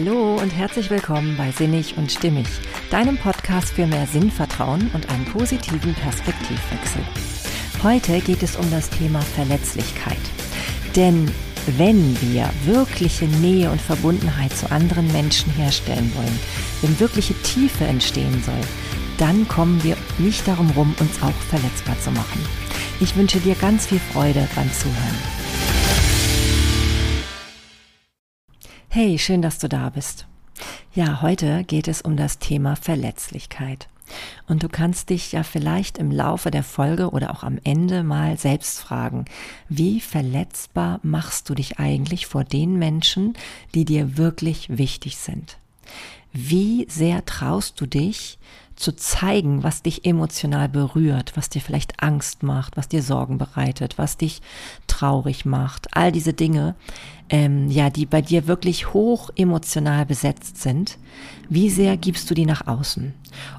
Hallo und herzlich willkommen bei Sinnig und Stimmig, deinem Podcast für mehr Sinnvertrauen und einen positiven Perspektivwechsel. Heute geht es um das Thema Verletzlichkeit. Denn wenn wir wirkliche Nähe und Verbundenheit zu anderen Menschen herstellen wollen, wenn wirkliche Tiefe entstehen soll, dann kommen wir nicht darum rum, uns auch verletzbar zu machen. Ich wünsche dir ganz viel Freude beim Zuhören. Hey, schön, dass du da bist. Ja, heute geht es um das Thema Verletzlichkeit. Und du kannst dich ja vielleicht im Laufe der Folge oder auch am Ende mal selbst fragen, wie verletzbar machst du dich eigentlich vor den Menschen, die dir wirklich wichtig sind? Wie sehr traust du dich zu zeigen, was dich emotional berührt, was dir vielleicht Angst macht, was dir Sorgen bereitet, was dich traurig macht, all diese Dinge, ähm, ja, die bei dir wirklich hoch emotional besetzt sind, wie sehr gibst du die nach außen?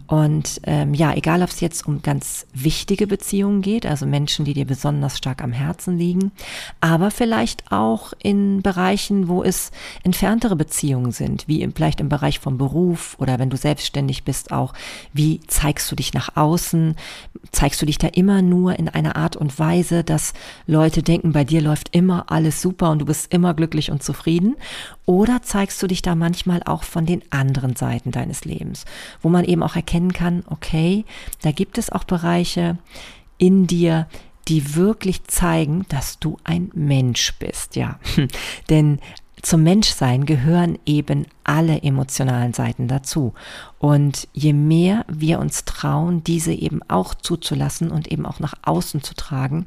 Und ähm, ja, egal ob es jetzt um ganz wichtige Beziehungen geht, also Menschen, die dir besonders stark am Herzen liegen, aber vielleicht auch in Bereichen, wo es entferntere Beziehungen sind, wie im, vielleicht im Bereich vom Beruf oder wenn du selbstständig bist auch, wie zeigst du dich nach außen? Zeigst du dich da immer nur in einer Art und Weise, dass Leute denken, bei dir läuft immer alles super und du bist immer glücklich und zufrieden? Oder zeigst du dich da manchmal auch von den anderen Seiten deines Lebens, wo man eben auch erkennen kann, okay, da gibt es auch Bereiche in dir, die wirklich zeigen, dass du ein Mensch bist, ja. Denn zum Menschsein gehören eben alle emotionalen Seiten dazu. Und je mehr wir uns trauen, diese eben auch zuzulassen und eben auch nach außen zu tragen,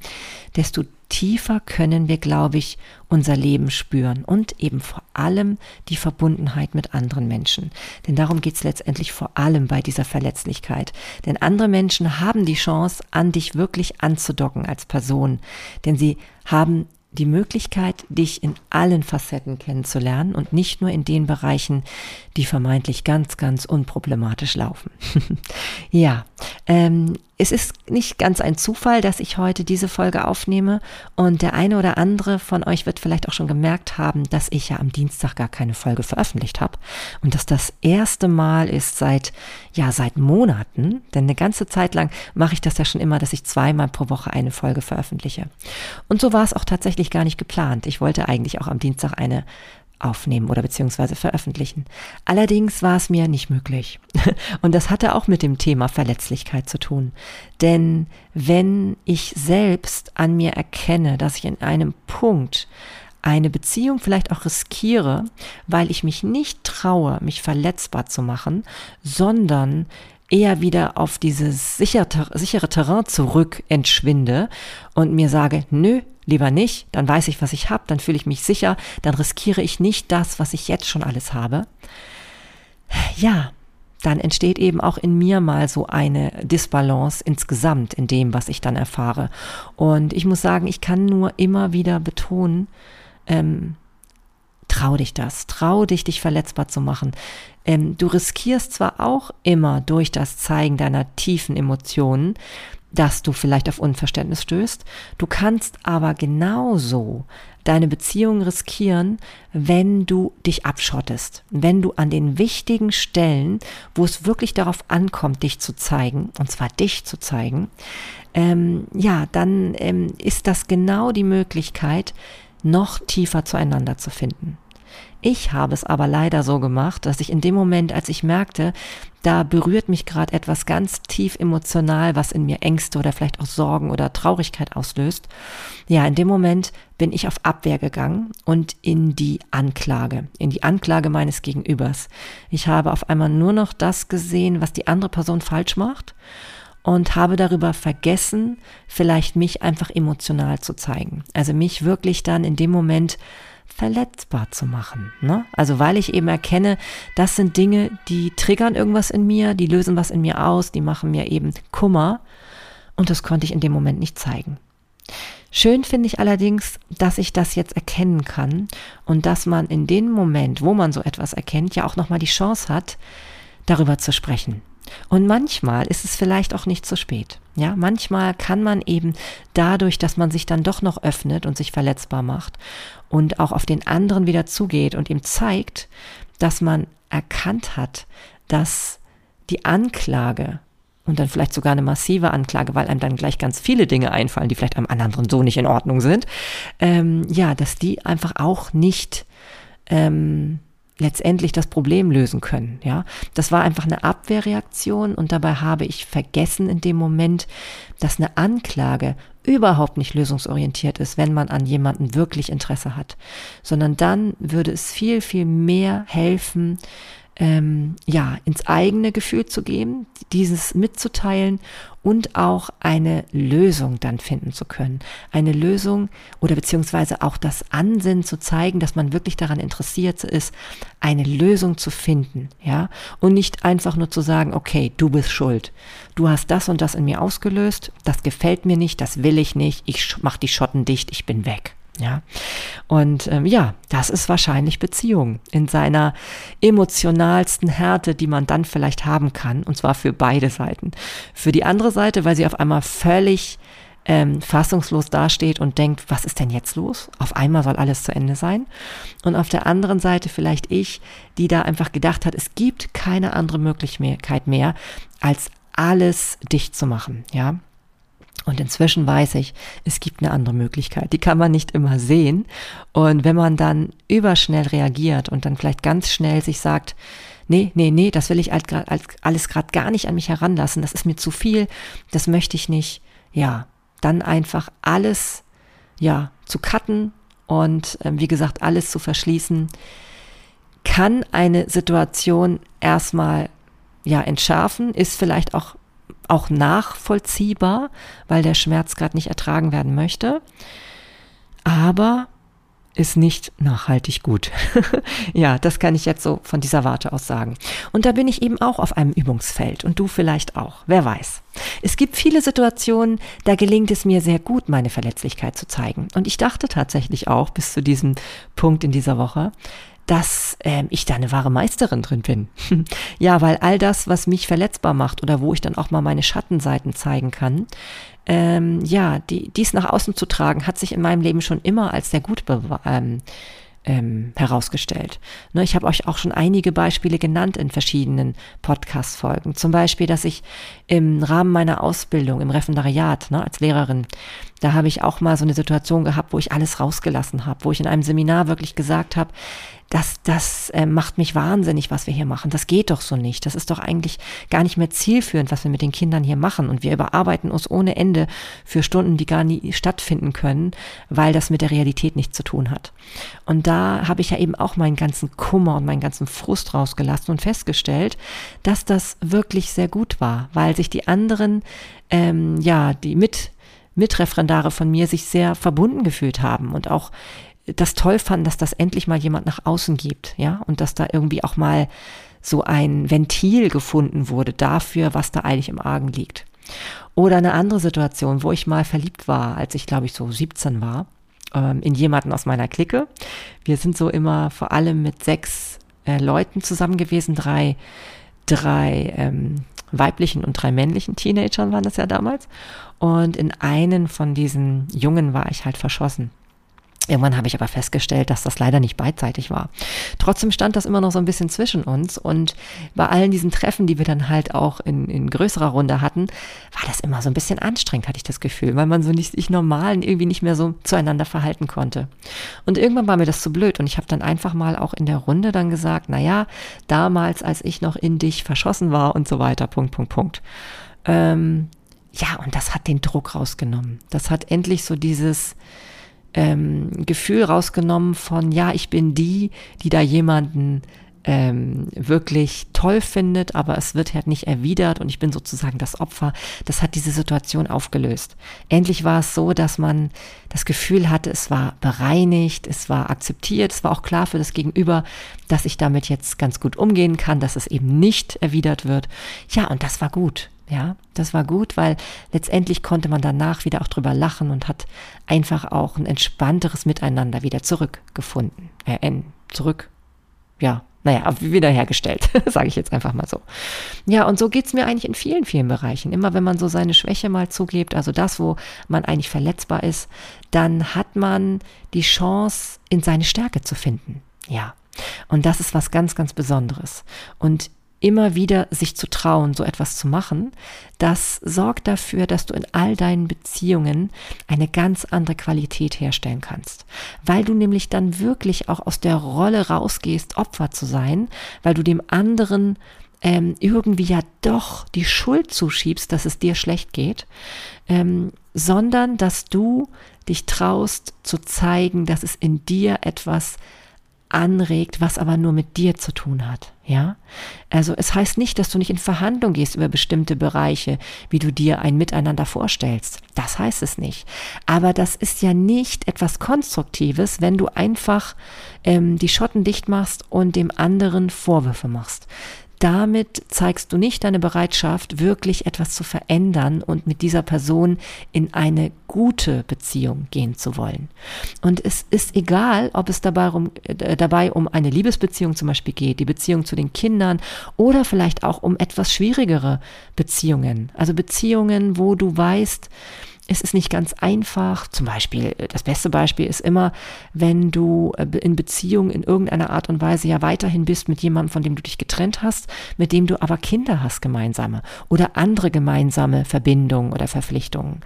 desto tiefer können wir, glaube ich, unser Leben spüren und eben vor allem die Verbundenheit mit anderen Menschen. Denn darum geht es letztendlich vor allem bei dieser Verletzlichkeit. Denn andere Menschen haben die Chance, an dich wirklich anzudocken als Person. Denn sie haben die Möglichkeit, dich in allen Facetten kennenzulernen und nicht nur in den Bereichen, die vermeintlich ganz, ganz unproblematisch laufen. ja, ähm, es ist nicht ganz ein Zufall, dass ich heute diese Folge aufnehme und der eine oder andere von euch wird vielleicht auch schon gemerkt haben, dass ich ja am Dienstag gar keine Folge veröffentlicht habe und dass das erste Mal ist seit ja seit Monaten, denn eine ganze Zeit lang mache ich das ja schon immer, dass ich zweimal pro Woche eine Folge veröffentliche. Und so war es auch tatsächlich gar nicht geplant. Ich wollte eigentlich auch am Dienstag eine aufnehmen oder beziehungsweise veröffentlichen. Allerdings war es mir nicht möglich. Und das hatte auch mit dem Thema Verletzlichkeit zu tun. Denn wenn ich selbst an mir erkenne, dass ich in einem Punkt eine Beziehung vielleicht auch riskiere, weil ich mich nicht traue, mich verletzbar zu machen, sondern eher wieder auf dieses sichere, Terrain zurück entschwinde und mir sage, nö, lieber nicht, dann weiß ich, was ich habe, dann fühle ich mich sicher, dann riskiere ich nicht das, was ich jetzt schon alles habe. Ja, dann entsteht eben auch in mir mal so eine Disbalance insgesamt in dem, was ich dann erfahre. Und ich muss sagen, ich kann nur immer wieder betonen, ähm, trau dich das, trau dich, dich verletzbar zu machen. Ähm, du riskierst zwar auch immer durch das Zeigen deiner tiefen Emotionen, dass du vielleicht auf Unverständnis stößt, du kannst aber genauso deine Beziehung riskieren, wenn du dich abschottest, wenn du an den wichtigen Stellen, wo es wirklich darauf ankommt, dich zu zeigen, und zwar dich zu zeigen, ähm, ja, dann ähm, ist das genau die Möglichkeit, noch tiefer zueinander zu finden. Ich habe es aber leider so gemacht, dass ich in dem Moment, als ich merkte, da berührt mich gerade etwas ganz tief emotional, was in mir Ängste oder vielleicht auch Sorgen oder Traurigkeit auslöst. Ja, in dem Moment bin ich auf Abwehr gegangen und in die Anklage, in die Anklage meines Gegenübers. Ich habe auf einmal nur noch das gesehen, was die andere Person falsch macht und habe darüber vergessen, vielleicht mich einfach emotional zu zeigen. Also mich wirklich dann in dem Moment verletzbar zu machen. Ne? Also weil ich eben erkenne, das sind Dinge, die triggern irgendwas in mir, die lösen was in mir aus, die machen mir eben Kummer und das konnte ich in dem Moment nicht zeigen. Schön finde ich allerdings, dass ich das jetzt erkennen kann und dass man in dem Moment, wo man so etwas erkennt, ja auch nochmal die Chance hat, darüber zu sprechen. Und manchmal ist es vielleicht auch nicht zu spät. Ja, manchmal kann man eben dadurch, dass man sich dann doch noch öffnet und sich verletzbar macht und auch auf den anderen wieder zugeht und ihm zeigt, dass man erkannt hat, dass die Anklage und dann vielleicht sogar eine massive Anklage, weil einem dann gleich ganz viele Dinge einfallen, die vielleicht einem anderen so nicht in Ordnung sind, ähm, ja, dass die einfach auch nicht ähm, letztendlich das Problem lösen können. Ja, das war einfach eine Abwehrreaktion und dabei habe ich vergessen in dem Moment, dass eine Anklage überhaupt nicht lösungsorientiert ist, wenn man an jemanden wirklich Interesse hat, sondern dann würde es viel, viel mehr helfen, ähm, ja, ins eigene Gefühl zu gehen, dieses mitzuteilen und auch eine Lösung dann finden zu können. Eine Lösung oder beziehungsweise auch das Ansinnen zu zeigen, dass man wirklich daran interessiert ist, eine Lösung zu finden, ja, und nicht einfach nur zu sagen, okay, du bist schuld. Du hast das und das in mir ausgelöst, das gefällt mir nicht, das will ich nicht, ich mach die Schotten dicht, ich bin weg. Ja, und ähm, ja, das ist wahrscheinlich Beziehung in seiner emotionalsten Härte, die man dann vielleicht haben kann, und zwar für beide Seiten. Für die andere Seite, weil sie auf einmal völlig ähm, fassungslos dasteht und denkt, was ist denn jetzt los? Auf einmal soll alles zu Ende sein. Und auf der anderen Seite vielleicht ich, die da einfach gedacht hat, es gibt keine andere Möglichkeit mehr, als alles dicht zu machen, ja. Und inzwischen weiß ich, es gibt eine andere Möglichkeit. Die kann man nicht immer sehen. Und wenn man dann überschnell reagiert und dann vielleicht ganz schnell sich sagt, nee, nee, nee, das will ich alles gerade gar nicht an mich heranlassen, das ist mir zu viel, das möchte ich nicht, ja, dann einfach alles, ja, zu cutten und äh, wie gesagt, alles zu verschließen, kann eine Situation erstmal ja entschärfen, ist vielleicht auch auch nachvollziehbar, weil der Schmerz gerade nicht ertragen werden möchte, aber ist nicht nachhaltig gut. ja, das kann ich jetzt so von dieser Warte aus sagen. Und da bin ich eben auch auf einem Übungsfeld und du vielleicht auch, wer weiß. Es gibt viele Situationen, da gelingt es mir sehr gut, meine Verletzlichkeit zu zeigen. Und ich dachte tatsächlich auch bis zu diesem Punkt in dieser Woche, dass ähm, ich da eine wahre Meisterin drin bin. ja, weil all das, was mich verletzbar macht oder wo ich dann auch mal meine Schattenseiten zeigen kann, ähm, ja, die, dies nach außen zu tragen, hat sich in meinem Leben schon immer als sehr gut ähm, ähm, herausgestellt. Ne, ich habe euch auch schon einige Beispiele genannt in verschiedenen Podcast-Folgen. Zum Beispiel, dass ich im Rahmen meiner Ausbildung im Referendariat ne, als Lehrerin, da habe ich auch mal so eine Situation gehabt, wo ich alles rausgelassen habe, wo ich in einem Seminar wirklich gesagt habe, das, das äh, macht mich wahnsinnig, was wir hier machen. Das geht doch so nicht. Das ist doch eigentlich gar nicht mehr zielführend, was wir mit den Kindern hier machen. Und wir überarbeiten uns ohne Ende für Stunden, die gar nie stattfinden können, weil das mit der Realität nichts zu tun hat. Und da habe ich ja eben auch meinen ganzen Kummer und meinen ganzen Frust rausgelassen und festgestellt, dass das wirklich sehr gut war, weil sich die anderen, ähm, ja, die mit Mitreferendare von mir sich sehr verbunden gefühlt haben und auch das toll fanden, dass das endlich mal jemand nach außen gibt, ja, und dass da irgendwie auch mal so ein Ventil gefunden wurde dafür, was da eigentlich im Argen liegt. Oder eine andere Situation, wo ich mal verliebt war, als ich glaube ich so 17 war, ähm, in jemanden aus meiner Clique. Wir sind so immer vor allem mit sechs äh, Leuten zusammen gewesen, drei, drei ähm, weiblichen und drei männlichen Teenagern waren das ja damals. Und in einen von diesen Jungen war ich halt verschossen. Irgendwann habe ich aber festgestellt, dass das leider nicht beidseitig war. Trotzdem stand das immer noch so ein bisschen zwischen uns und bei allen diesen Treffen, die wir dann halt auch in, in größerer Runde hatten, war das immer so ein bisschen anstrengend, hatte ich das Gefühl, weil man so nicht sich normal irgendwie nicht mehr so zueinander verhalten konnte. Und irgendwann war mir das zu blöd und ich habe dann einfach mal auch in der Runde dann gesagt, na ja, damals, als ich noch in dich verschossen war und so weiter, Punkt, Punkt, Punkt. Ähm, ja, und das hat den Druck rausgenommen. Das hat endlich so dieses, ähm, Gefühl rausgenommen von, ja, ich bin die, die da jemanden ähm, wirklich toll findet, aber es wird halt nicht erwidert und ich bin sozusagen das Opfer. Das hat diese Situation aufgelöst. Endlich war es so, dass man das Gefühl hatte, es war bereinigt, es war akzeptiert, es war auch klar für das Gegenüber, dass ich damit jetzt ganz gut umgehen kann, dass es eben nicht erwidert wird. Ja, und das war gut. Ja, das war gut, weil letztendlich konnte man danach wieder auch drüber lachen und hat einfach auch ein entspannteres Miteinander wieder zurückgefunden. Äh, zurück, ja, naja, wiederhergestellt, sage ich jetzt einfach mal so. Ja, und so geht's mir eigentlich in vielen, vielen Bereichen. Immer wenn man so seine Schwäche mal zugibt, also das, wo man eigentlich verletzbar ist, dann hat man die Chance, in seine Stärke zu finden. Ja. Und das ist was ganz, ganz Besonderes. Und immer wieder sich zu trauen, so etwas zu machen, das sorgt dafür, dass du in all deinen Beziehungen eine ganz andere Qualität herstellen kannst. Weil du nämlich dann wirklich auch aus der Rolle rausgehst, Opfer zu sein, weil du dem anderen ähm, irgendwie ja doch die Schuld zuschiebst, dass es dir schlecht geht, ähm, sondern dass du dich traust zu zeigen, dass es in dir etwas anregt, was aber nur mit dir zu tun hat. Ja? Also es heißt nicht, dass du nicht in Verhandlung gehst über bestimmte Bereiche, wie du dir ein Miteinander vorstellst. Das heißt es nicht. Aber das ist ja nicht etwas Konstruktives, wenn du einfach ähm, die Schotten dicht machst und dem anderen Vorwürfe machst damit zeigst du nicht deine Bereitschaft, wirklich etwas zu verändern und mit dieser Person in eine gute Beziehung gehen zu wollen. Und es ist egal, ob es dabei um, äh, dabei um eine Liebesbeziehung zum Beispiel geht, die Beziehung zu den Kindern oder vielleicht auch um etwas schwierigere Beziehungen. Also Beziehungen, wo du weißt, es ist nicht ganz einfach. Zum Beispiel, äh, das beste Beispiel ist immer, wenn du äh, in Beziehung in irgendeiner Art und Weise ja weiterhin bist mit jemandem, von dem du dich getrennt hast, mit dem du aber Kinder hast gemeinsame oder andere gemeinsame Verbindungen oder Verpflichtungen.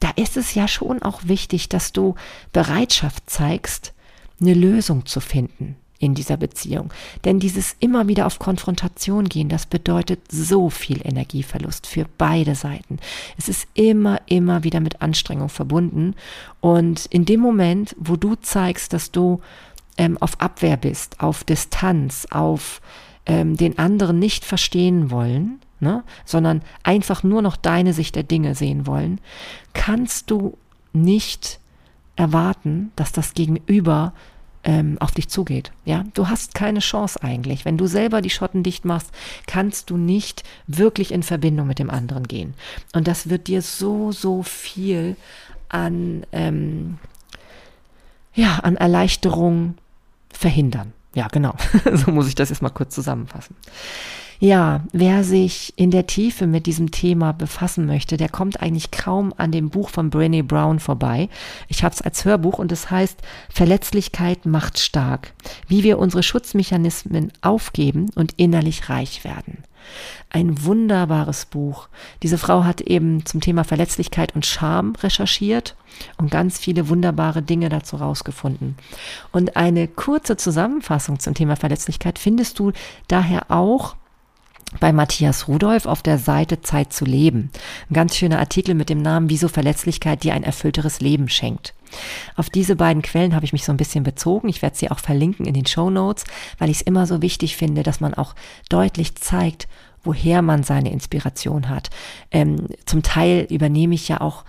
Da ist es ja schon auch wichtig, dass du Bereitschaft zeigst, eine Lösung zu finden in dieser Beziehung. Denn dieses immer wieder auf Konfrontation gehen, das bedeutet so viel Energieverlust für beide Seiten. Es ist immer, immer wieder mit Anstrengung verbunden. Und in dem Moment, wo du zeigst, dass du ähm, auf Abwehr bist, auf Distanz, auf ähm, den anderen nicht verstehen wollen, ne, sondern einfach nur noch deine Sicht der Dinge sehen wollen, kannst du nicht erwarten, dass das Gegenüber ähm, auf dich zugeht. Ja, du hast keine Chance eigentlich. Wenn du selber die Schotten dicht machst, kannst du nicht wirklich in Verbindung mit dem anderen gehen. Und das wird dir so, so viel an, ähm, ja, an Erleichterung verhindern. Ja, genau. so muss ich das jetzt mal kurz zusammenfassen. Ja, wer sich in der Tiefe mit diesem Thema befassen möchte, der kommt eigentlich kaum an dem Buch von Brené Brown vorbei. Ich habe es als Hörbuch und es heißt Verletzlichkeit macht stark, wie wir unsere Schutzmechanismen aufgeben und innerlich reich werden. Ein wunderbares Buch. Diese Frau hat eben zum Thema Verletzlichkeit und Scham recherchiert und ganz viele wunderbare Dinge dazu rausgefunden. Und eine kurze Zusammenfassung zum Thema Verletzlichkeit findest du daher auch bei Matthias Rudolf auf der Seite Zeit zu leben. Ein ganz schöner Artikel mit dem Namen Wieso Verletzlichkeit dir ein erfüllteres Leben schenkt. Auf diese beiden Quellen habe ich mich so ein bisschen bezogen. Ich werde sie auch verlinken in den Show Notes, weil ich es immer so wichtig finde, dass man auch deutlich zeigt, woher man seine Inspiration hat. Ähm, zum Teil übernehme ich ja auch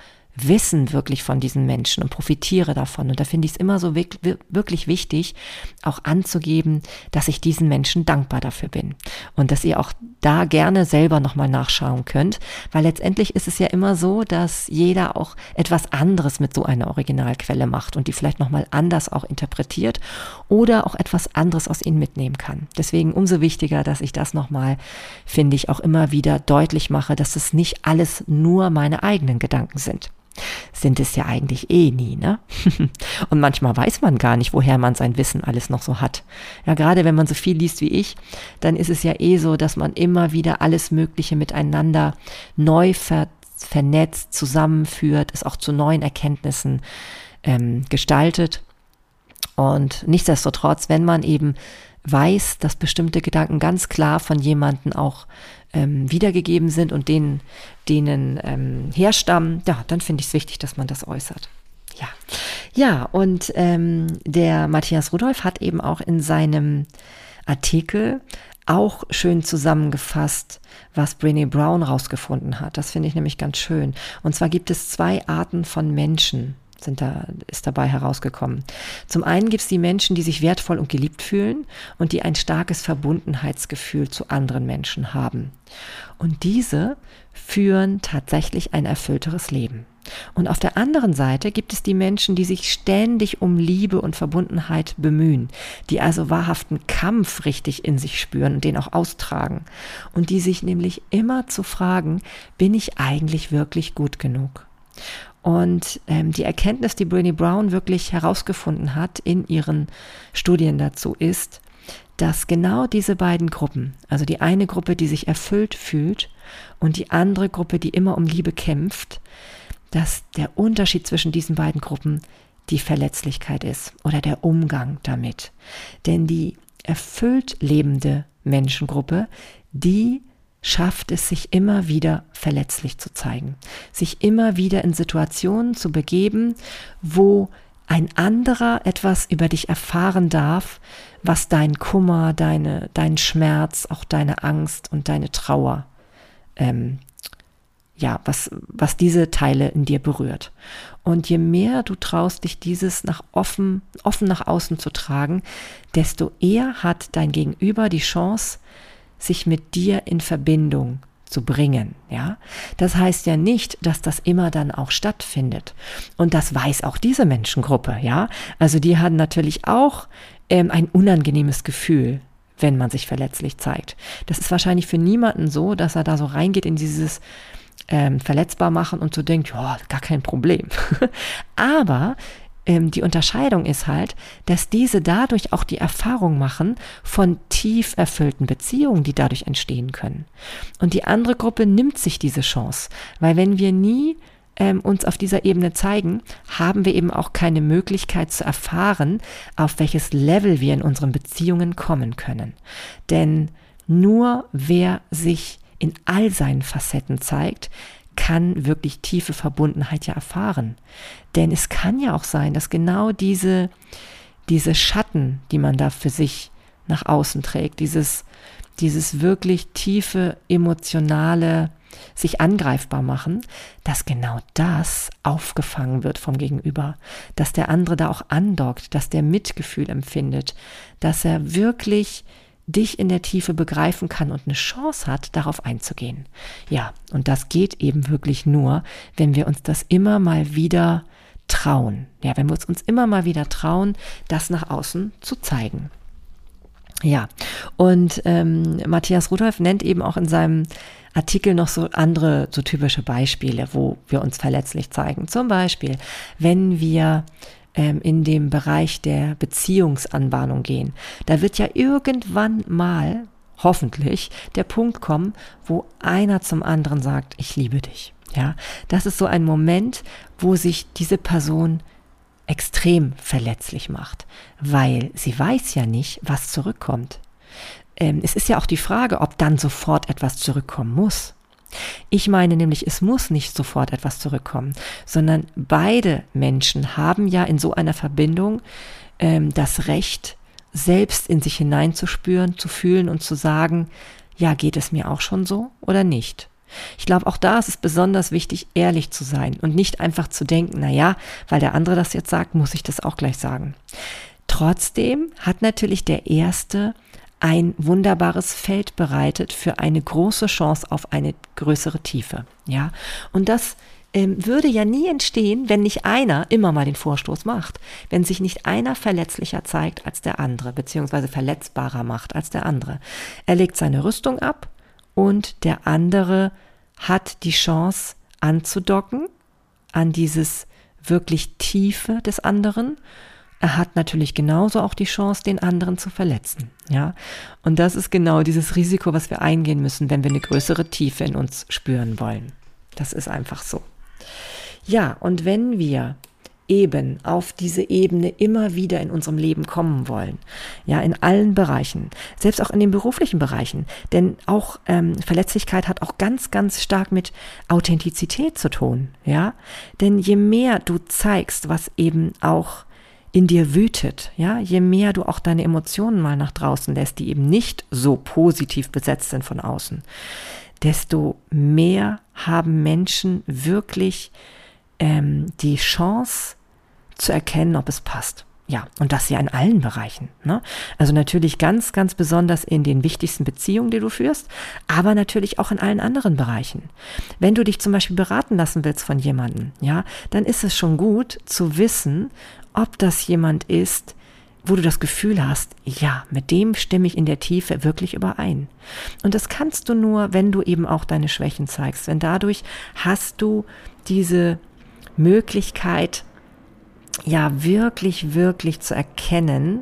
Wissen wirklich von diesen Menschen und profitiere davon. Und da finde ich es immer so wirklich wichtig, auch anzugeben, dass ich diesen Menschen dankbar dafür bin. Und dass ihr auch da gerne selber nochmal nachschauen könnt, weil letztendlich ist es ja immer so, dass jeder auch etwas anderes mit so einer Originalquelle macht und die vielleicht nochmal anders auch interpretiert oder auch etwas anderes aus ihnen mitnehmen kann. Deswegen umso wichtiger, dass ich das nochmal, finde ich, auch immer wieder deutlich mache, dass es nicht alles nur meine eigenen Gedanken sind sind es ja eigentlich eh nie, ne? Und manchmal weiß man gar nicht, woher man sein Wissen alles noch so hat. Ja, gerade wenn man so viel liest wie ich, dann ist es ja eh so, dass man immer wieder alles Mögliche miteinander neu ver vernetzt, zusammenführt, es auch zu neuen Erkenntnissen ähm, gestaltet. Und nichtsdestotrotz, wenn man eben weiß, dass bestimmte Gedanken ganz klar von jemandem auch ähm, wiedergegeben sind und denen, denen ähm, herstammen, ja, dann finde ich es wichtig, dass man das äußert. Ja, ja, und ähm, der Matthias Rudolf hat eben auch in seinem Artikel auch schön zusammengefasst, was Brené Brown rausgefunden hat. Das finde ich nämlich ganz schön. Und zwar gibt es zwei Arten von Menschen sind da, ist dabei herausgekommen. Zum einen gibt es die Menschen, die sich wertvoll und geliebt fühlen und die ein starkes Verbundenheitsgefühl zu anderen Menschen haben. Und diese führen tatsächlich ein erfüllteres Leben. Und auf der anderen Seite gibt es die Menschen, die sich ständig um Liebe und Verbundenheit bemühen, die also wahrhaften Kampf richtig in sich spüren und den auch austragen. Und die sich nämlich immer zu fragen, bin ich eigentlich wirklich gut genug? Und ähm, die Erkenntnis, die Brené Brown wirklich herausgefunden hat in ihren Studien dazu, ist, dass genau diese beiden Gruppen, also die eine Gruppe, die sich erfüllt fühlt und die andere Gruppe, die immer um Liebe kämpft, dass der Unterschied zwischen diesen beiden Gruppen die Verletzlichkeit ist oder der Umgang damit. Denn die erfüllt lebende Menschengruppe, die schafft es, sich immer wieder verletzlich zu zeigen, sich immer wieder in Situationen zu begeben, wo ein anderer etwas über dich erfahren darf, was dein Kummer, deine, dein Schmerz, auch deine Angst und deine Trauer ähm, ja, was, was diese Teile in dir berührt. Und je mehr du traust, dich dieses nach offen, offen nach außen zu tragen, desto eher hat dein Gegenüber die Chance, sich mit dir in Verbindung zu bringen, ja. Das heißt ja nicht, dass das immer dann auch stattfindet. Und das weiß auch diese Menschengruppe, ja. Also die haben natürlich auch ähm, ein unangenehmes Gefühl, wenn man sich verletzlich zeigt. Das ist wahrscheinlich für niemanden so, dass er da so reingeht in dieses, ähm, verletzbar machen und so denkt, ja, gar kein Problem. Aber ähm, die Unterscheidung ist halt, dass diese dadurch auch die Erfahrung machen von tief erfüllten Beziehungen, die dadurch entstehen können. Und die andere Gruppe nimmt sich diese Chance, weil wenn wir nie ähm, uns auf dieser Ebene zeigen, haben wir eben auch keine Möglichkeit zu erfahren, auf welches Level wir in unseren Beziehungen kommen können. Denn nur wer sich in all seinen Facetten zeigt, kann wirklich tiefe Verbundenheit ja erfahren. Denn es kann ja auch sein, dass genau diese, diese Schatten, die man da für sich nach außen trägt, dieses, dieses wirklich tiefe emotionale sich angreifbar machen, dass genau das aufgefangen wird vom Gegenüber, dass der andere da auch andockt, dass der Mitgefühl empfindet, dass er wirklich dich in der Tiefe begreifen kann und eine Chance hat, darauf einzugehen. Ja, und das geht eben wirklich nur, wenn wir uns das immer mal wieder trauen. Ja, wenn wir uns immer mal wieder trauen, das nach außen zu zeigen. Ja, und ähm, Matthias Rudolph nennt eben auch in seinem Artikel noch so andere, so typische Beispiele, wo wir uns verletzlich zeigen. Zum Beispiel, wenn wir ähm, in dem Bereich der Beziehungsanbahnung gehen. Da wird ja irgendwann mal, hoffentlich, der Punkt kommen, wo einer zum anderen sagt, ich liebe dich. Ja, das ist so ein Moment, wo sich diese Person extrem verletzlich macht, weil sie weiß ja nicht, was zurückkommt. Ähm, es ist ja auch die Frage, ob dann sofort etwas zurückkommen muss. Ich meine nämlich, es muss nicht sofort etwas zurückkommen, sondern beide Menschen haben ja in so einer Verbindung ähm, das Recht, selbst in sich hineinzuspüren, zu fühlen und zu sagen, ja, geht es mir auch schon so oder nicht? Ich glaube, auch da ist es besonders wichtig, ehrlich zu sein und nicht einfach zu denken, na ja, weil der andere das jetzt sagt, muss ich das auch gleich sagen. Trotzdem hat natürlich der Erste ein wunderbares Feld bereitet für eine große Chance auf eine größere Tiefe. Ja, und das ähm, würde ja nie entstehen, wenn nicht einer immer mal den Vorstoß macht, wenn sich nicht einer verletzlicher zeigt als der andere, beziehungsweise verletzbarer macht als der andere. Er legt seine Rüstung ab und der andere hat die Chance anzudocken an dieses wirklich Tiefe des anderen er hat natürlich genauso auch die Chance, den anderen zu verletzen. Ja, und das ist genau dieses Risiko, was wir eingehen müssen, wenn wir eine größere Tiefe in uns spüren wollen. Das ist einfach so. Ja, und wenn wir eben auf diese Ebene immer wieder in unserem Leben kommen wollen. Ja, in allen Bereichen, selbst auch in den beruflichen Bereichen. Denn auch ähm, Verletzlichkeit hat auch ganz, ganz stark mit Authentizität zu tun. Ja, denn je mehr du zeigst, was eben auch in dir wütet, ja, je mehr du auch deine Emotionen mal nach draußen lässt, die eben nicht so positiv besetzt sind von außen, desto mehr haben Menschen wirklich ähm, die Chance zu erkennen, ob es passt. Ja, und das ja in allen Bereichen. Ne? Also natürlich ganz, ganz besonders in den wichtigsten Beziehungen, die du führst, aber natürlich auch in allen anderen Bereichen. Wenn du dich zum Beispiel beraten lassen willst von jemandem, ja, dann ist es schon gut zu wissen, ob das jemand ist, wo du das Gefühl hast, ja, mit dem stimme ich in der Tiefe wirklich überein. Und das kannst du nur, wenn du eben auch deine Schwächen zeigst, denn dadurch hast du diese Möglichkeit, ja, wirklich, wirklich zu erkennen,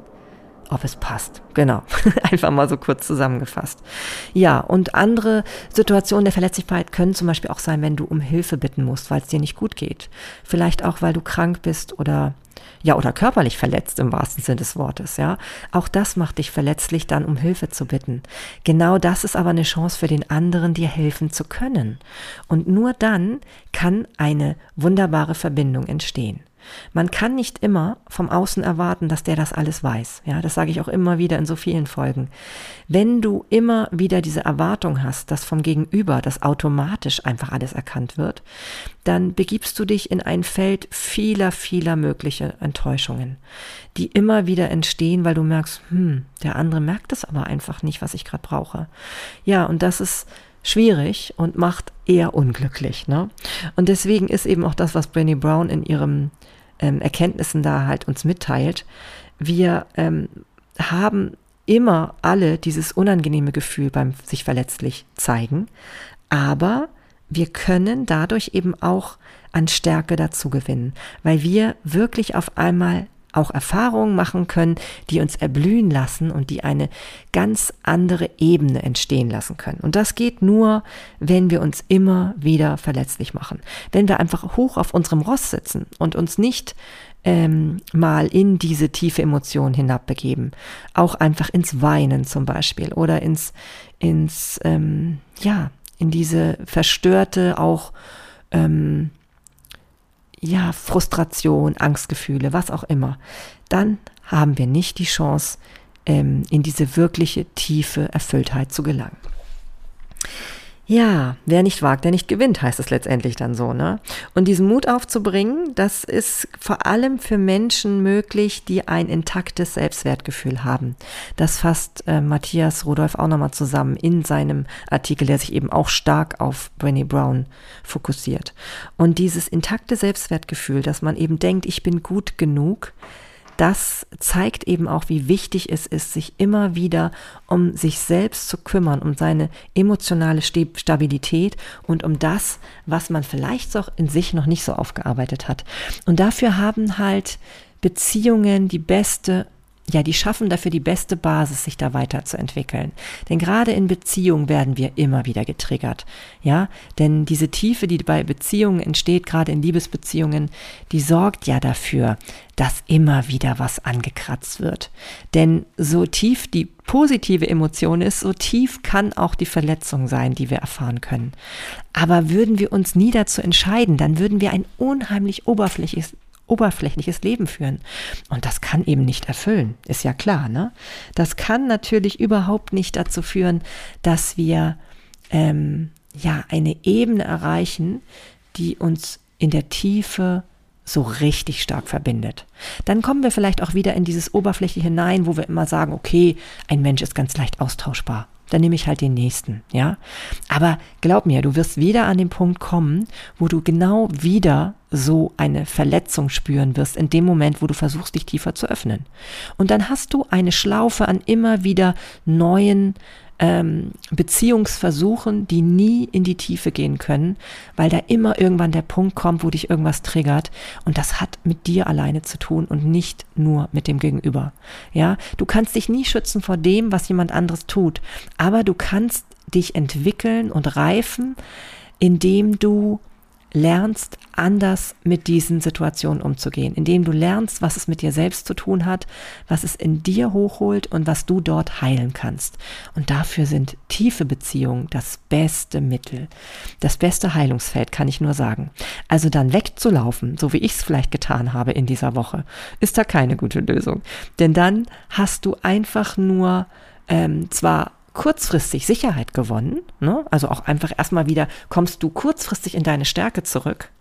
ob es passt. Genau. Einfach mal so kurz zusammengefasst. Ja, und andere Situationen der Verletzlichkeit können zum Beispiel auch sein, wenn du um Hilfe bitten musst, weil es dir nicht gut geht. Vielleicht auch, weil du krank bist oder ja, oder körperlich verletzt im wahrsten Sinne des Wortes, ja. Auch das macht dich verletzlich, dann um Hilfe zu bitten. Genau das ist aber eine Chance für den anderen, dir helfen zu können. Und nur dann kann eine wunderbare Verbindung entstehen. Man kann nicht immer vom Außen erwarten, dass der das alles weiß. Ja, das sage ich auch immer wieder in so vielen Folgen. Wenn du immer wieder diese Erwartung hast, dass vom Gegenüber das automatisch einfach alles erkannt wird, dann begibst du dich in ein Feld vieler, vieler möglicher Enttäuschungen, die immer wieder entstehen, weil du merkst, hm, der andere merkt es aber einfach nicht, was ich gerade brauche. Ja, und das ist schwierig und macht eher unglücklich. Ne? Und deswegen ist eben auch das, was Brené Brown in ihrem ähm, Erkenntnissen da halt uns mitteilt. Wir ähm, haben immer alle dieses unangenehme Gefühl beim sich verletzlich zeigen, aber wir können dadurch eben auch an Stärke dazu gewinnen, weil wir wirklich auf einmal auch Erfahrungen machen können, die uns erblühen lassen und die eine ganz andere Ebene entstehen lassen können. Und das geht nur, wenn wir uns immer wieder verletzlich machen. Wenn wir einfach hoch auf unserem Ross sitzen und uns nicht ähm, mal in diese tiefe Emotion hinabbegeben. Auch einfach ins Weinen zum Beispiel oder ins, ins ähm, ja, in diese verstörte, auch ähm, ja, Frustration, Angstgefühle, was auch immer, dann haben wir nicht die Chance, ähm, in diese wirkliche tiefe Erfülltheit zu gelangen. Ja, wer nicht wagt, der nicht gewinnt, heißt es letztendlich dann so, ne? Und diesen Mut aufzubringen, das ist vor allem für Menschen möglich, die ein intaktes Selbstwertgefühl haben. Das fasst äh, Matthias Rudolf auch nochmal zusammen in seinem Artikel, der sich eben auch stark auf Brené Brown fokussiert. Und dieses intakte Selbstwertgefühl, dass man eben denkt, ich bin gut genug, das zeigt eben auch, wie wichtig es ist, sich immer wieder um sich selbst zu kümmern, um seine emotionale Stabilität und um das, was man vielleicht auch in sich noch nicht so aufgearbeitet hat. Und dafür haben halt Beziehungen die beste ja, die schaffen dafür die beste Basis, sich da weiterzuentwickeln. Denn gerade in Beziehungen werden wir immer wieder getriggert. Ja, denn diese Tiefe, die bei Beziehungen entsteht, gerade in Liebesbeziehungen, die sorgt ja dafür, dass immer wieder was angekratzt wird. Denn so tief die positive Emotion ist, so tief kann auch die Verletzung sein, die wir erfahren können. Aber würden wir uns nie dazu entscheiden, dann würden wir ein unheimlich oberflächliches oberflächliches Leben führen. Und das kann eben nicht erfüllen, ist ja klar. Ne? Das kann natürlich überhaupt nicht dazu führen, dass wir ähm, ja eine Ebene erreichen, die uns in der Tiefe so richtig stark verbindet. Dann kommen wir vielleicht auch wieder in dieses Oberflächliche hinein, wo wir immer sagen, okay, ein Mensch ist ganz leicht austauschbar dann nehme ich halt den nächsten, ja. Aber glaub mir, du wirst wieder an den Punkt kommen, wo du genau wieder so eine Verletzung spüren wirst, in dem Moment, wo du versuchst, dich tiefer zu öffnen. Und dann hast du eine Schlaufe an immer wieder neuen ähm, Beziehungsversuchen, die nie in die Tiefe gehen können, weil da immer irgendwann der Punkt kommt, wo dich irgendwas triggert. Und das hat mit dir alleine zu tun und nicht nur mit dem Gegenüber. Ja, du kannst dich nie schützen vor dem, was jemand anderes tut, aber du kannst dich entwickeln und reifen, indem du lernst, anders mit diesen Situationen umzugehen, indem du lernst, was es mit dir selbst zu tun hat, was es in dir hochholt und was du dort heilen kannst. Und dafür sind tiefe Beziehungen das beste Mittel, das beste Heilungsfeld, kann ich nur sagen. Also dann wegzulaufen, so wie ich es vielleicht getan habe in dieser Woche, ist da keine gute Lösung. Denn dann hast du einfach nur ähm, zwar kurzfristig Sicherheit gewonnen. Ne? Also auch einfach erstmal wieder kommst du kurzfristig in deine Stärke zurück.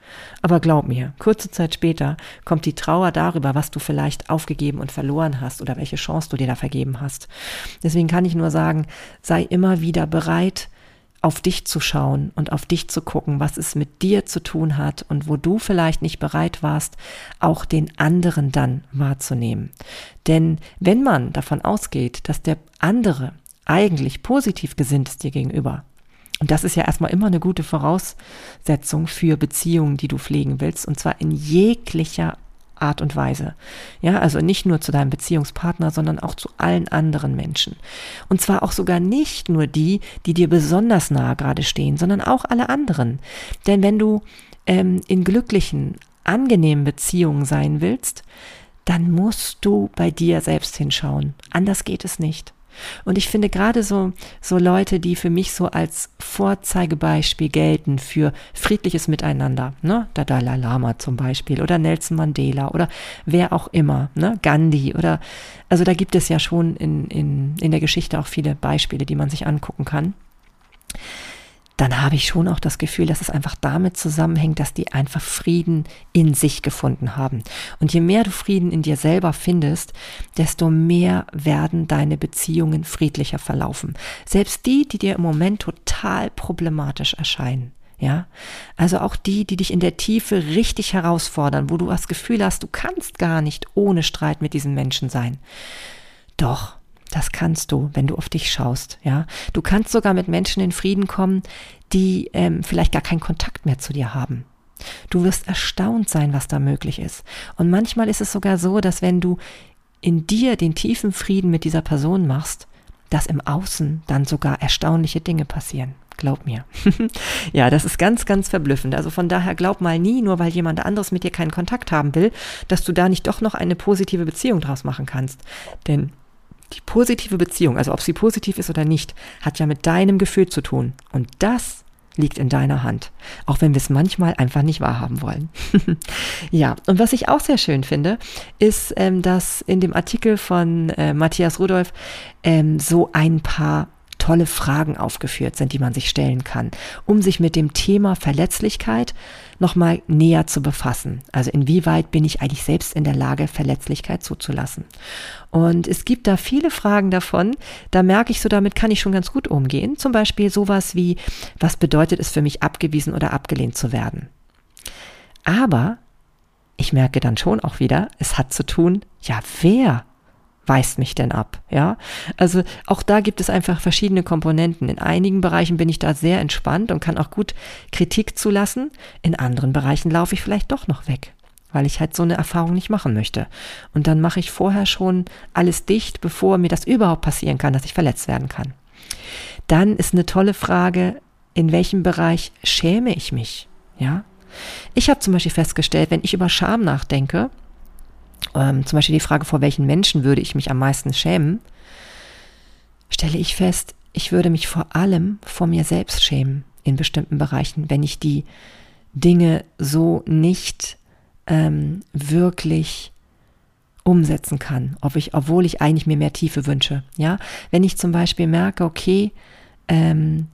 Aber glaub mir, kurze Zeit später kommt die Trauer darüber, was du vielleicht aufgegeben und verloren hast oder welche Chance du dir da vergeben hast. Deswegen kann ich nur sagen, sei immer wieder bereit, auf dich zu schauen und auf dich zu gucken, was es mit dir zu tun hat und wo du vielleicht nicht bereit warst, auch den anderen dann wahrzunehmen. Denn wenn man davon ausgeht, dass der andere eigentlich positiv gesinnt ist dir gegenüber. Und das ist ja erstmal immer eine gute Voraussetzung für Beziehungen, die du pflegen willst, und zwar in jeglicher Art und Weise. Ja, also nicht nur zu deinem Beziehungspartner, sondern auch zu allen anderen Menschen. Und zwar auch sogar nicht nur die, die dir besonders nahe gerade stehen, sondern auch alle anderen. Denn wenn du ähm, in glücklichen, angenehmen Beziehungen sein willst, dann musst du bei dir selbst hinschauen. Anders geht es nicht. Und ich finde gerade so, so Leute, die für mich so als Vorzeigebeispiel gelten für friedliches Miteinander, ne, der Dalai Lama zum Beispiel oder Nelson Mandela oder wer auch immer, ne, Gandhi oder, also da gibt es ja schon in, in, in der Geschichte auch viele Beispiele, die man sich angucken kann dann habe ich schon auch das Gefühl, dass es einfach damit zusammenhängt, dass die einfach Frieden in sich gefunden haben. Und je mehr du Frieden in dir selber findest, desto mehr werden deine Beziehungen friedlicher verlaufen. Selbst die, die dir im Moment total problematisch erscheinen. Ja, also auch die, die dich in der Tiefe richtig herausfordern, wo du das Gefühl hast, du kannst gar nicht ohne Streit mit diesen Menschen sein. Doch, das kannst du, wenn du auf dich schaust, ja. Du kannst sogar mit Menschen in Frieden kommen, die ähm, vielleicht gar keinen Kontakt mehr zu dir haben. Du wirst erstaunt sein, was da möglich ist. Und manchmal ist es sogar so, dass wenn du in dir den tiefen Frieden mit dieser Person machst, dass im Außen dann sogar erstaunliche Dinge passieren. Glaub mir. ja, das ist ganz, ganz verblüffend. Also von daher glaub mal nie, nur weil jemand anderes mit dir keinen Kontakt haben will, dass du da nicht doch noch eine positive Beziehung draus machen kannst. Denn die positive Beziehung, also ob sie positiv ist oder nicht, hat ja mit deinem Gefühl zu tun. Und das liegt in deiner Hand. Auch wenn wir es manchmal einfach nicht wahrhaben wollen. ja, und was ich auch sehr schön finde, ist, ähm, dass in dem Artikel von äh, Matthias Rudolph ähm, so ein paar tolle Fragen aufgeführt sind, die man sich stellen kann, um sich mit dem Thema Verletzlichkeit nochmal näher zu befassen. Also inwieweit bin ich eigentlich selbst in der Lage, Verletzlichkeit zuzulassen? Und es gibt da viele Fragen davon, da merke ich so, damit kann ich schon ganz gut umgehen. Zum Beispiel sowas wie, was bedeutet es für mich, abgewiesen oder abgelehnt zu werden? Aber ich merke dann schon auch wieder, es hat zu tun, ja, wer weist mich denn ab? Ja, also auch da gibt es einfach verschiedene Komponenten. In einigen Bereichen bin ich da sehr entspannt und kann auch gut Kritik zulassen. In anderen Bereichen laufe ich vielleicht doch noch weg, weil ich halt so eine Erfahrung nicht machen möchte. Und dann mache ich vorher schon alles dicht, bevor mir das überhaupt passieren kann, dass ich verletzt werden kann. Dann ist eine tolle Frage, in welchem Bereich schäme ich mich? Ja, ich habe zum Beispiel festgestellt, wenn ich über Scham nachdenke, ähm, zum Beispiel die Frage, vor welchen Menschen würde ich mich am meisten schämen, stelle ich fest, ich würde mich vor allem vor mir selbst schämen in bestimmten Bereichen, wenn ich die Dinge so nicht ähm, wirklich umsetzen kann, ob ich, obwohl ich eigentlich mir mehr Tiefe wünsche. Ja, wenn ich zum Beispiel merke, okay, ähm,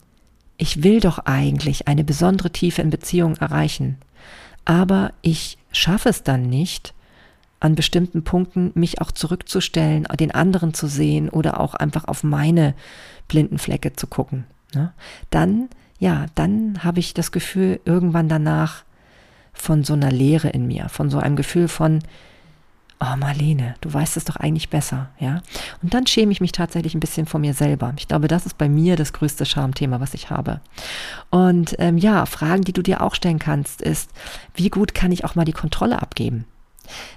ich will doch eigentlich eine besondere Tiefe in Beziehungen erreichen, aber ich schaffe es dann nicht, an bestimmten Punkten mich auch zurückzustellen, den anderen zu sehen oder auch einfach auf meine blinden Flecke zu gucken. Ne? Dann, ja, dann habe ich das Gefühl irgendwann danach von so einer Leere in mir, von so einem Gefühl von, oh Marlene, du weißt es doch eigentlich besser, ja. Und dann schäme ich mich tatsächlich ein bisschen vor mir selber. Ich glaube, das ist bei mir das größte Schamthema, was ich habe. Und ähm, ja, Fragen, die du dir auch stellen kannst, ist, wie gut kann ich auch mal die Kontrolle abgeben?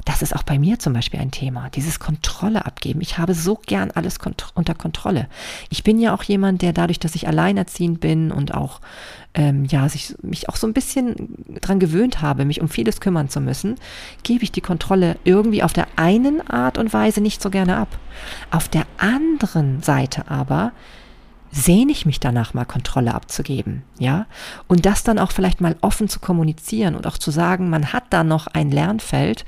Das ist auch bei mir zum Beispiel ein Thema, dieses Kontrolle abgeben. Ich habe so gern alles kont unter Kontrolle. Ich bin ja auch jemand, der dadurch, dass ich alleinerziehend bin und auch, ähm, ja, sich, mich auch so ein bisschen dran gewöhnt habe, mich um vieles kümmern zu müssen, gebe ich die Kontrolle irgendwie auf der einen Art und Weise nicht so gerne ab. Auf der anderen Seite aber sehne ich mich danach mal Kontrolle abzugeben, ja? Und das dann auch vielleicht mal offen zu kommunizieren und auch zu sagen, man hat da noch ein Lernfeld,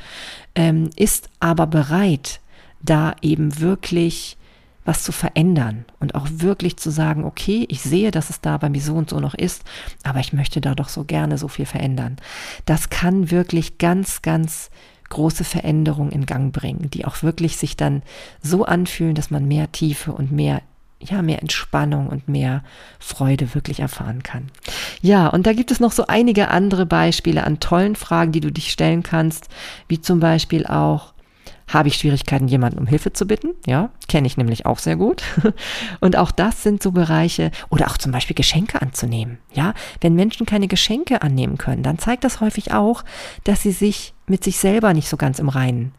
ähm, ist aber bereit, da eben wirklich was zu verändern und auch wirklich zu sagen, okay, ich sehe, dass es da bei mir so und so noch ist, aber ich möchte da doch so gerne so viel verändern. Das kann wirklich ganz, ganz große Veränderungen in Gang bringen, die auch wirklich sich dann so anfühlen, dass man mehr Tiefe und mehr ja, mehr Entspannung und mehr Freude wirklich erfahren kann. Ja, und da gibt es noch so einige andere Beispiele an tollen Fragen, die du dich stellen kannst, wie zum Beispiel auch, habe ich Schwierigkeiten, jemanden um Hilfe zu bitten. Ja, kenne ich nämlich auch sehr gut. Und auch das sind so Bereiche, oder auch zum Beispiel Geschenke anzunehmen. Ja, wenn Menschen keine Geschenke annehmen können, dann zeigt das häufig auch, dass sie sich mit sich selber nicht so ganz im Reinen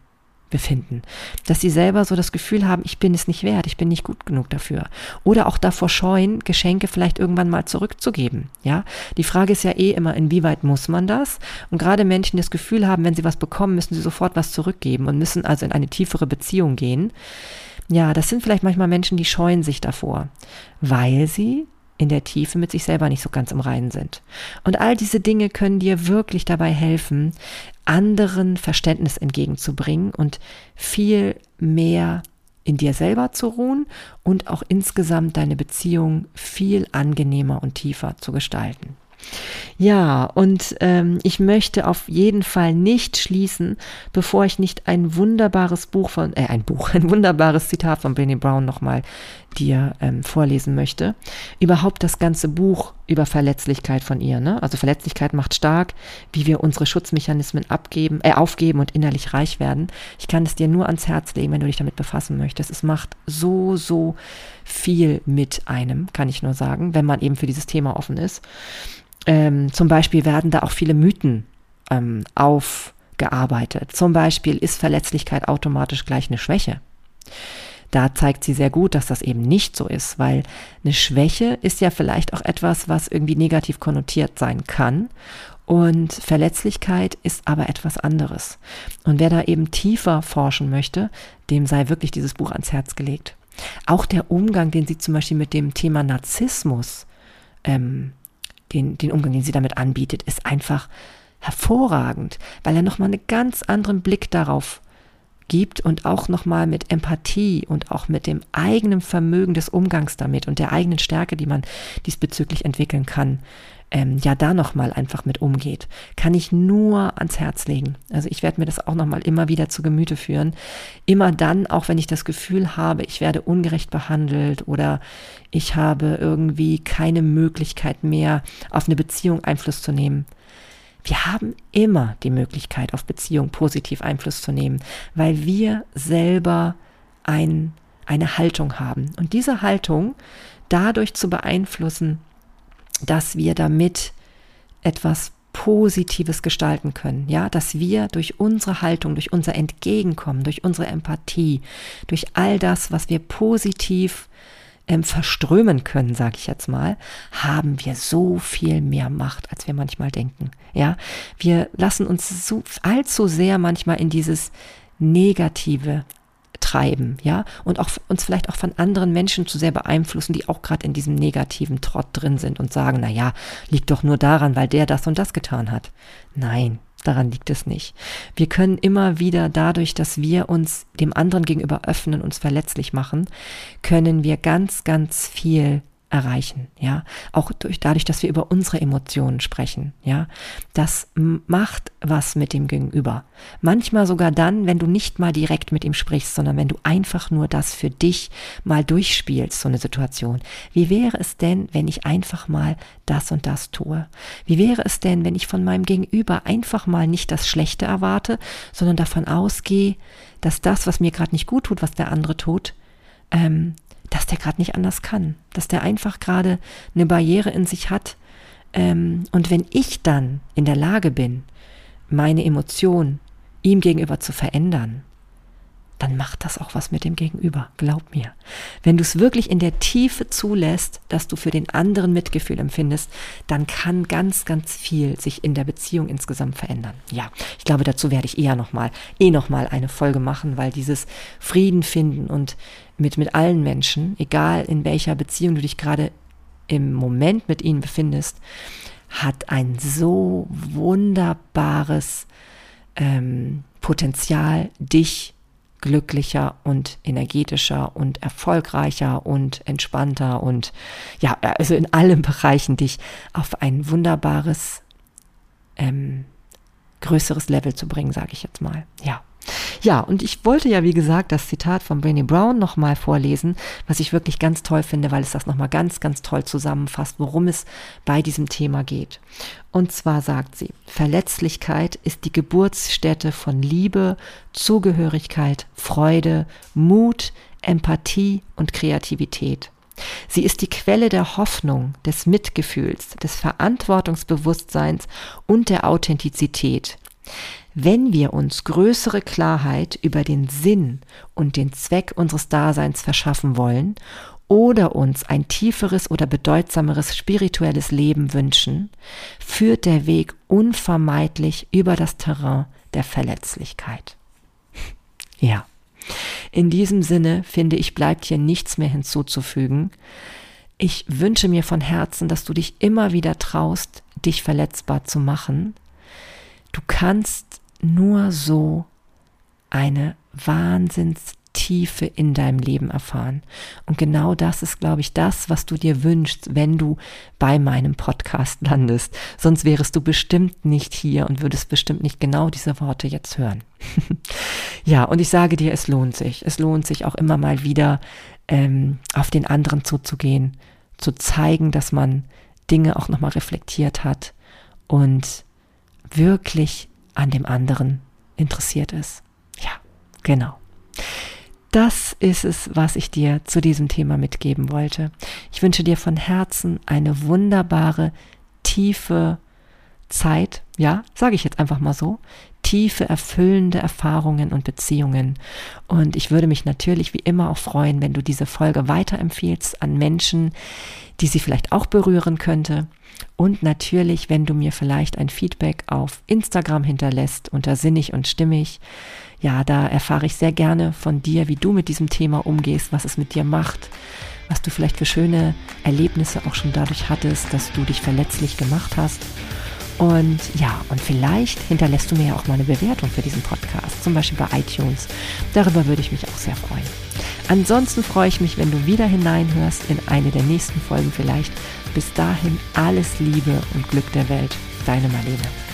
befinden. Dass sie selber so das Gefühl haben, ich bin es nicht wert, ich bin nicht gut genug dafür. Oder auch davor scheuen, Geschenke vielleicht irgendwann mal zurückzugeben. Ja, die Frage ist ja eh immer, inwieweit muss man das? Und gerade Menschen, die das Gefühl haben, wenn sie was bekommen, müssen sie sofort was zurückgeben und müssen also in eine tiefere Beziehung gehen. Ja, das sind vielleicht manchmal Menschen, die scheuen sich davor, weil sie in der Tiefe mit sich selber nicht so ganz im Reinen sind. Und all diese Dinge können dir wirklich dabei helfen, anderen Verständnis entgegenzubringen und viel mehr in dir selber zu ruhen und auch insgesamt deine Beziehung viel angenehmer und tiefer zu gestalten. Ja, und ähm, ich möchte auf jeden Fall nicht schließen, bevor ich nicht ein wunderbares Buch von, äh, ein Buch, ein wunderbares Zitat von Brené Brown nochmal dir ähm, vorlesen möchte. Überhaupt das ganze Buch über Verletzlichkeit von ihr. Ne? Also Verletzlichkeit macht stark, wie wir unsere Schutzmechanismen abgeben, äh, aufgeben und innerlich reich werden. Ich kann es dir nur ans Herz legen, wenn du dich damit befassen möchtest. Es macht so, so viel mit einem, kann ich nur sagen, wenn man eben für dieses Thema offen ist. Ähm, zum Beispiel werden da auch viele Mythen ähm, aufgearbeitet. Zum Beispiel ist Verletzlichkeit automatisch gleich eine Schwäche. Da zeigt sie sehr gut, dass das eben nicht so ist, weil eine Schwäche ist ja vielleicht auch etwas, was irgendwie negativ konnotiert sein kann. Und Verletzlichkeit ist aber etwas anderes. Und wer da eben tiefer forschen möchte, dem sei wirklich dieses Buch ans Herz gelegt. Auch der Umgang, den sie zum Beispiel mit dem Thema Narzissmus ähm, den, den Umgang, den sie damit anbietet, ist einfach hervorragend, weil er nochmal einen ganz anderen Blick darauf gibt und auch nochmal mit Empathie und auch mit dem eigenen Vermögen des Umgangs damit und der eigenen Stärke, die man diesbezüglich entwickeln kann, ähm, ja da nochmal einfach mit umgeht, kann ich nur ans Herz legen. Also ich werde mir das auch nochmal immer wieder zu Gemüte führen. Immer dann, auch wenn ich das Gefühl habe, ich werde ungerecht behandelt oder ich habe irgendwie keine Möglichkeit mehr, auf eine Beziehung Einfluss zu nehmen. Wir haben immer die Möglichkeit, auf Beziehung positiv Einfluss zu nehmen, weil wir selber ein, eine Haltung haben. Und diese Haltung dadurch zu beeinflussen, dass wir damit etwas Positives gestalten können, ja, dass wir durch unsere Haltung, durch unser Entgegenkommen, durch unsere Empathie, durch all das, was wir positiv ähm, verströmen können, sage ich jetzt mal, haben wir so viel mehr Macht, als wir manchmal denken. Ja, wir lassen uns so allzu sehr manchmal in dieses Negative treiben, ja, und auch uns vielleicht auch von anderen Menschen zu sehr beeinflussen, die auch gerade in diesem negativen Trott drin sind und sagen, na ja, liegt doch nur daran, weil der das und das getan hat. Nein, daran liegt es nicht. Wir können immer wieder dadurch, dass wir uns dem anderen gegenüber öffnen, uns verletzlich machen, können wir ganz, ganz viel erreichen, ja, auch durch, dadurch, dass wir über unsere Emotionen sprechen, ja, das macht was mit dem Gegenüber. Manchmal sogar dann, wenn du nicht mal direkt mit ihm sprichst, sondern wenn du einfach nur das für dich mal durchspielst, so eine Situation. Wie wäre es denn, wenn ich einfach mal das und das tue? Wie wäre es denn, wenn ich von meinem Gegenüber einfach mal nicht das Schlechte erwarte, sondern davon ausgehe, dass das, was mir gerade nicht gut tut, was der andere tut, ähm, dass der gerade nicht anders kann, dass der einfach gerade eine Barriere in sich hat. Ähm, und wenn ich dann in der Lage bin, meine Emotion ihm gegenüber zu verändern, dann macht das auch was mit dem Gegenüber, glaub mir. Wenn du es wirklich in der Tiefe zulässt, dass du für den anderen Mitgefühl empfindest, dann kann ganz, ganz viel sich in der Beziehung insgesamt verändern. Ja, ich glaube, dazu werde ich eher nochmal, eh nochmal eine Folge machen, weil dieses Frieden finden und mit, mit allen Menschen, egal in welcher Beziehung du dich gerade im Moment mit ihnen befindest, hat ein so wunderbares ähm, Potenzial, dich glücklicher und energetischer und erfolgreicher und entspannter und ja, also in allen Bereichen dich auf ein wunderbares, ähm, größeres Level zu bringen, sage ich jetzt mal. Ja. Ja, und ich wollte ja, wie gesagt, das Zitat von Brené Brown nochmal vorlesen, was ich wirklich ganz toll finde, weil es das nochmal ganz, ganz toll zusammenfasst, worum es bei diesem Thema geht. Und zwar sagt sie, Verletzlichkeit ist die Geburtsstätte von Liebe, Zugehörigkeit, Freude, Mut, Empathie und Kreativität. Sie ist die Quelle der Hoffnung, des Mitgefühls, des Verantwortungsbewusstseins und der Authentizität. Wenn wir uns größere Klarheit über den Sinn und den Zweck unseres Daseins verschaffen wollen oder uns ein tieferes oder bedeutsameres spirituelles Leben wünschen, führt der Weg unvermeidlich über das Terrain der Verletzlichkeit. Ja. In diesem Sinne finde ich, bleibt hier nichts mehr hinzuzufügen. Ich wünsche mir von Herzen, dass du dich immer wieder traust, dich verletzbar zu machen. Du kannst nur so eine Wahnsinnstiefe in deinem Leben erfahren. Und genau das ist, glaube ich, das, was du dir wünschst, wenn du bei meinem Podcast landest. Sonst wärest du bestimmt nicht hier und würdest bestimmt nicht genau diese Worte jetzt hören. ja, und ich sage dir, es lohnt sich. Es lohnt sich auch immer mal wieder ähm, auf den anderen zuzugehen, zu zeigen, dass man Dinge auch nochmal reflektiert hat und wirklich an dem anderen interessiert ist. Ja, genau. Das ist es, was ich dir zu diesem Thema mitgeben wollte. Ich wünsche dir von Herzen eine wunderbare, tiefe Zeit, ja, sage ich jetzt einfach mal so, tiefe, erfüllende Erfahrungen und Beziehungen. Und ich würde mich natürlich wie immer auch freuen, wenn du diese Folge weiterempfiehlst an Menschen, die sie vielleicht auch berühren könnte. Und natürlich, wenn du mir vielleicht ein Feedback auf Instagram hinterlässt unter sinnig und stimmig. Ja, da erfahre ich sehr gerne von dir, wie du mit diesem Thema umgehst, was es mit dir macht, was du vielleicht für schöne Erlebnisse auch schon dadurch hattest, dass du dich verletzlich gemacht hast. Und ja, und vielleicht hinterlässt du mir ja auch mal eine Bewertung für diesen Podcast, zum Beispiel bei iTunes. Darüber würde ich mich auch sehr freuen. Ansonsten freue ich mich, wenn du wieder hineinhörst in eine der nächsten Folgen vielleicht. Bis dahin alles Liebe und Glück der Welt. Deine Marlene.